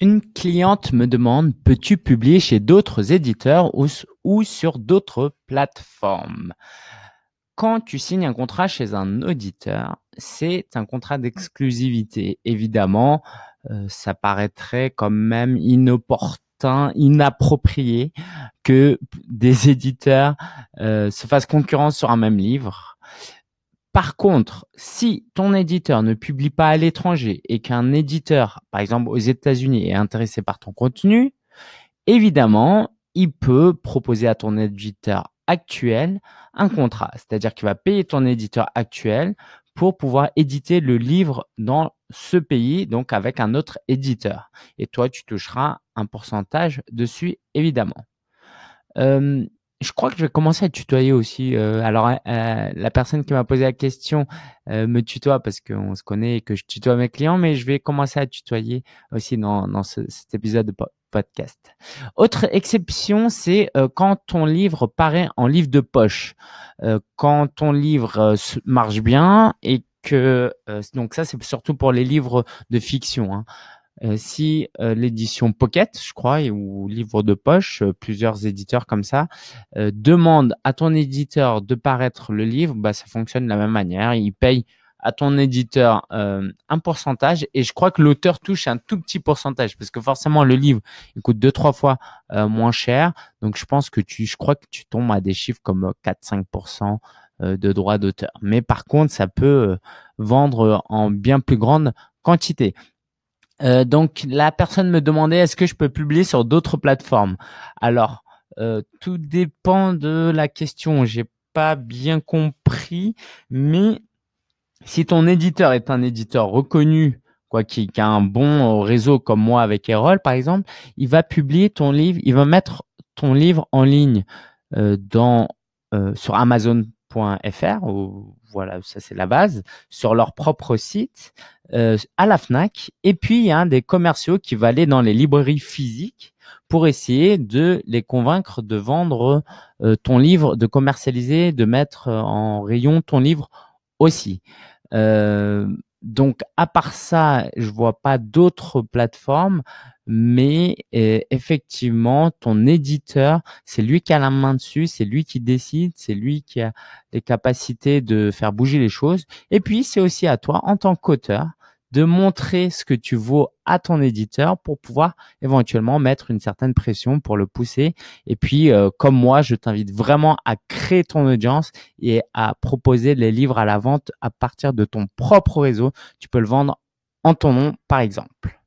Une cliente me demande, peux-tu publier chez d'autres éditeurs ou, sur d'autres plateformes? Quand tu signes un contrat chez un auditeur, c'est un contrat d'exclusivité. Évidemment, euh, ça paraîtrait quand même inopportun, inapproprié que des éditeurs euh, se fassent concurrence sur un même livre. Par contre, si ton éditeur ne publie pas à l'étranger et qu'un éditeur, par exemple aux États-Unis, est intéressé par ton contenu, évidemment, il peut proposer à ton éditeur actuel un contrat. C'est-à-dire qu'il va payer ton éditeur actuel pour pouvoir éditer le livre dans ce pays, donc avec un autre éditeur. Et toi, tu toucheras un pourcentage dessus, évidemment. Euh, je crois que je vais commencer à tutoyer aussi. Euh, alors, euh, la personne qui m'a posé la question euh, me tutoie parce qu'on se connaît et que je tutoie mes clients, mais je vais commencer à tutoyer aussi dans, dans ce, cet épisode de podcast. Autre exception, c'est quand ton livre paraît en livre de poche, quand ton livre marche bien et que donc ça c'est surtout pour les livres de fiction. Hein. Euh, si euh, l'édition Pocket, je crois, ou livre de poche, euh, plusieurs éditeurs comme ça, demandent à ton éditeur de paraître le livre, bah, ça fonctionne de la même manière. Il paye à ton éditeur un pourcentage et je crois que l'auteur touche un tout petit pourcentage parce que forcément le livre il coûte deux trois fois moins cher. Donc je pense que tu je crois que tu tombes à des chiffres comme 4-5% de droits d'auteur. Mais par contre ça peut vendre en bien plus grande quantité euh, donc la personne me demandait est-ce que je peux publier sur d'autres plateformes? Alors euh, tout dépend de la question. J'ai pas bien compris, mais si ton éditeur est un éditeur reconnu, quoi, qui, a un bon réseau comme moi avec Erol par exemple, il va publier ton livre, il va mettre ton livre en ligne euh, sur Amazon.fr voilà, ça c'est la base, sur leur propre site, à la FNAC. Et puis, il y a des commerciaux qui va aller dans les librairies physiques pour essayer de les convaincre de vendre euh, ton livre, de commercialiser, de mettre euh, en rayon ton livre aussi. donc, à part ça, je vois pas d'autres plateformes mais euh, effectivement, ton éditeur, c'est lui qui a la main dessus, c'est lui qui décide, c'est lui qui a les capacités de faire bouger les choses. Et puis, c'est aussi à toi, en tant qu'auteur, de montrer ce que tu vaux à ton éditeur pour pouvoir éventuellement mettre une certaine pression pour le pousser. Et puis, euh, comme moi, je t'invite vraiment à créer ton audience et à proposer les livres à la vente à partir de ton propre réseau. Tu peux le vendre en ton nom, par exemple.